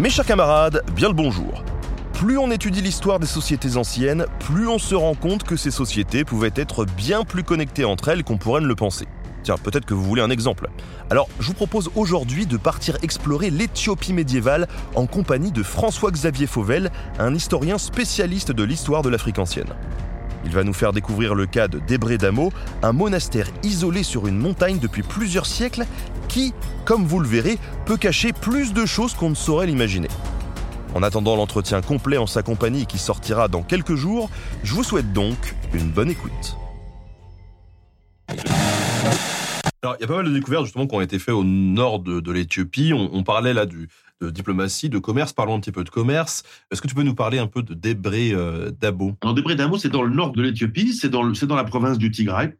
Mes chers camarades, bien le bonjour. Plus on étudie l'histoire des sociétés anciennes, plus on se rend compte que ces sociétés pouvaient être bien plus connectées entre elles qu'on pourrait ne le penser. Tiens, peut-être que vous voulez un exemple. Alors, je vous propose aujourd'hui de partir explorer l'Éthiopie médiévale en compagnie de François-Xavier Fauvel, un historien spécialiste de l'histoire de l'Afrique ancienne. Il va nous faire découvrir le cas de Débré Damo, un monastère isolé sur une montagne depuis plusieurs siècles qui, comme vous le verrez, peut cacher plus de choses qu'on ne saurait l'imaginer. En attendant l'entretien complet en sa compagnie qui sortira dans quelques jours, je vous souhaite donc une bonne écoute. Il y a pas mal de découvertes justement qui ont été faites au nord de, l'Éthiopie. On, parlait là du, de diplomatie, de commerce. Parlons un petit peu de commerce. Est-ce que tu peux nous parler un peu de Débré euh, Dabo? Alors, Débré Dabo, c'est dans le nord de l'Éthiopie, c'est dans, la province du Tigray.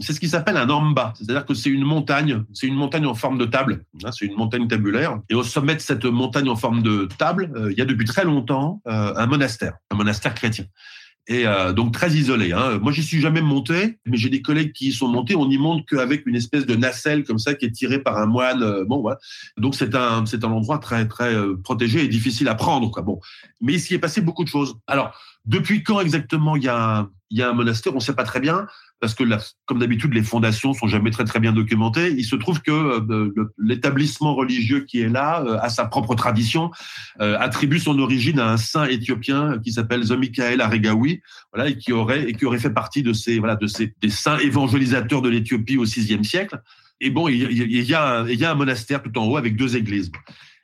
C'est ce qui s'appelle un amba, c'est-à-dire que c'est une montagne, c'est une montagne en forme de table, hein, c'est une montagne tabulaire. Et au sommet de cette montagne en forme de table, euh, il y a depuis très longtemps euh, un monastère, un monastère chrétien et euh, donc très isolé. Hein. Moi, j'y suis jamais monté, mais j'ai des collègues qui y sont montés. On n'y monte qu'avec une espèce de nacelle comme ça qui est tirée par un moine. Euh, bon, voilà. Donc c'est un c'est un endroit très très euh, protégé et difficile à prendre. Quoi. Bon, mais il s'y est passé beaucoup de choses. Alors, depuis quand exactement il y a il y a un monastère? On ne sait pas très bien parce que comme d'habitude, les fondations sont jamais très très bien documentées. Il se trouve que euh, l'établissement religieux qui est là euh, a sa propre tradition, euh, attribue son origine à un saint éthiopien qui s'appelle Zomikael Aregawi, voilà, et qui aurait et qui aurait fait partie de ces voilà de ces des saints évangélisateurs de l'Éthiopie au VIe siècle. Et bon, il, y a il y a un monastère tout en haut avec deux églises.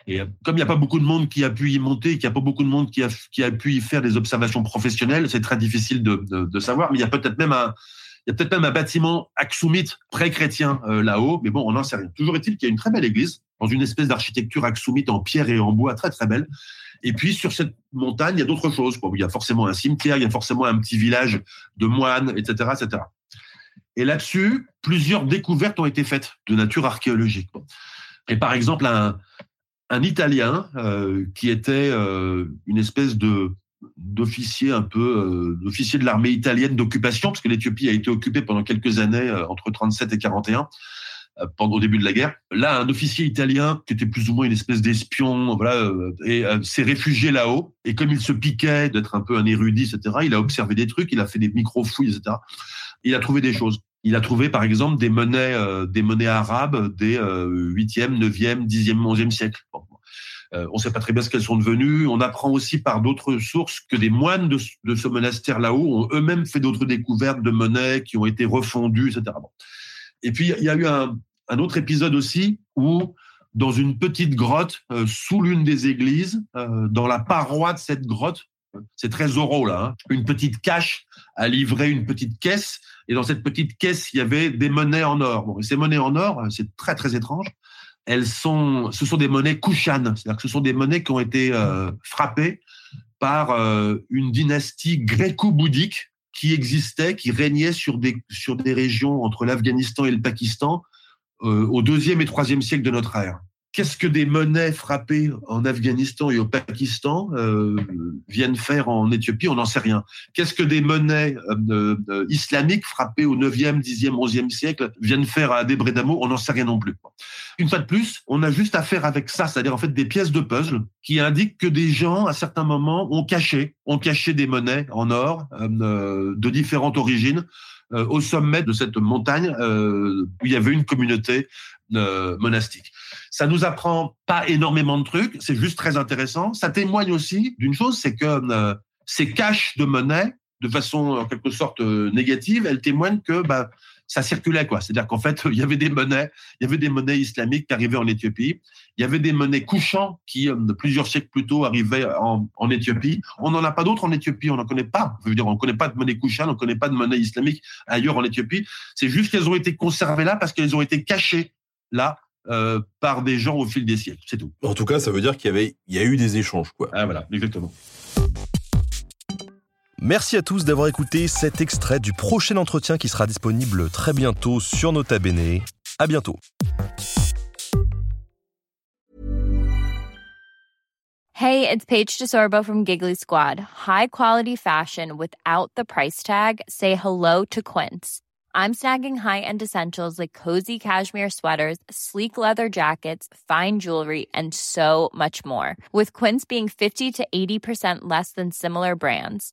Et comme il n'y a pas beaucoup de monde qui a pu y monter, qu'il n'y a pas beaucoup de monde qui a, qui a pu y faire des observations professionnelles, c'est très difficile de, de, savoir. Mais il y a peut-être même un, il y a peut-être même un bâtiment aksumite pré-chrétien euh, là-haut, mais bon, on n'en sait rien. Toujours est-il qu'il y a une très belle église, dans une espèce d'architecture aksumite en pierre et en bois, très très belle. Et puis sur cette montagne, il y a d'autres choses. Il y a forcément un cimetière, il y a forcément un petit village de moines, etc., etc. Et là-dessus, plusieurs découvertes ont été faites de nature archéologique. Et par exemple, un, un Italien euh, qui était euh, une espèce de d'officier un peu euh, d'officier de l'armée italienne d'occupation parce que l'Éthiopie a été occupée pendant quelques années euh, entre 37 et 41 euh, pendant au début de la guerre. Là, un officier italien qui était plus ou moins une espèce d'espion, voilà, et s'est réfugié là-haut. Et comme il se piquait d'être un peu un érudit, etc., il a observé des trucs, il a fait des micro-fouilles, etc. Il a trouvé des choses. Il a trouvé, par exemple, des monnaies, des monnaies arabes des 8e, 9e, 10e, 11e siècle. Euh, on ne sait pas très bien ce qu'elles sont devenues. On apprend aussi par d'autres sources que des moines de, ce monastère là-haut ont eux-mêmes fait d'autres découvertes de monnaies qui ont été refondues, etc. Et puis, il y a eu un, autre épisode aussi où, dans une petite grotte, euh, sous l'une des églises, euh, dans la paroi de cette grotte, c'est très oraux là, hein, une petite cache a livré une petite caisse, et dans cette petite caisse, il y avait des monnaies en or. Bon, et ces monnaies en or, c'est très très étrange elles sont, ce sont des monnaies kushan, c'est-à-dire que ce sont des monnaies qui ont été euh, frappées par euh, une dynastie gréco-bouddhique qui existait, qui régnait sur des, sur des régions entre l'Afghanistan et le Pakistan euh, au deuxième et troisième siècle de notre ère. Qu'est-ce que des monnaies frappées en Afghanistan et au Pakistan viennent faire en Éthiopie? On n'en sait rien. Qu'est-ce que des monnaies islamiques frappées au 9e, 10e, 11e siècle viennent faire à Debredamo On n'en sait rien non plus. Une fois de plus, on a juste affaire avec ça, c'est-à-dire en fait des pièces de puzzle qui indiquent que des gens, à certains moments, ont caché, ont caché des monnaies en or de différentes origines au sommet de cette montagne où il y avait une communauté monastique. Ça nous apprend pas énormément de trucs, c'est juste très intéressant. Ça témoigne aussi d'une chose, c'est que euh, ces caches de monnaie, de façon en quelque sorte euh, négative, elles témoignent que bah, ça circulait quoi. C'est-à-dire qu'en fait, il y avait des monnaies, il y avait des monnaies islamiques qui arrivaient en Éthiopie. Il y avait des monnaies couchants qui, euh, plusieurs siècles plus tôt, arrivaient en, en Éthiopie. On n'en a pas d'autres en Éthiopie. On n'en connaît pas. Je veux dire, on ne connaît pas de monnaie couchant, on ne connaît pas de monnaie islamique ailleurs en Éthiopie. C'est juste qu'elles ont été conservées là parce qu'elles ont été cachées là euh, par des gens au fil des siècles. C'est tout. En tout cas, ça veut dire qu'il y avait, il y a eu des échanges, quoi. Ah voilà, exactement. Merci à tous d'avoir écouté cet extrait du prochain entretien qui sera disponible très bientôt sur Nota Bene. À bientôt. Hey, it's Paige DeSorbo from Giggly Squad. High quality fashion without the price tag. Say hello to Quince. I'm snagging high-end essentials like cozy cashmere sweaters, sleek leather jackets, fine jewelry, and so much more. With Quince being 50 to 80% less than similar brands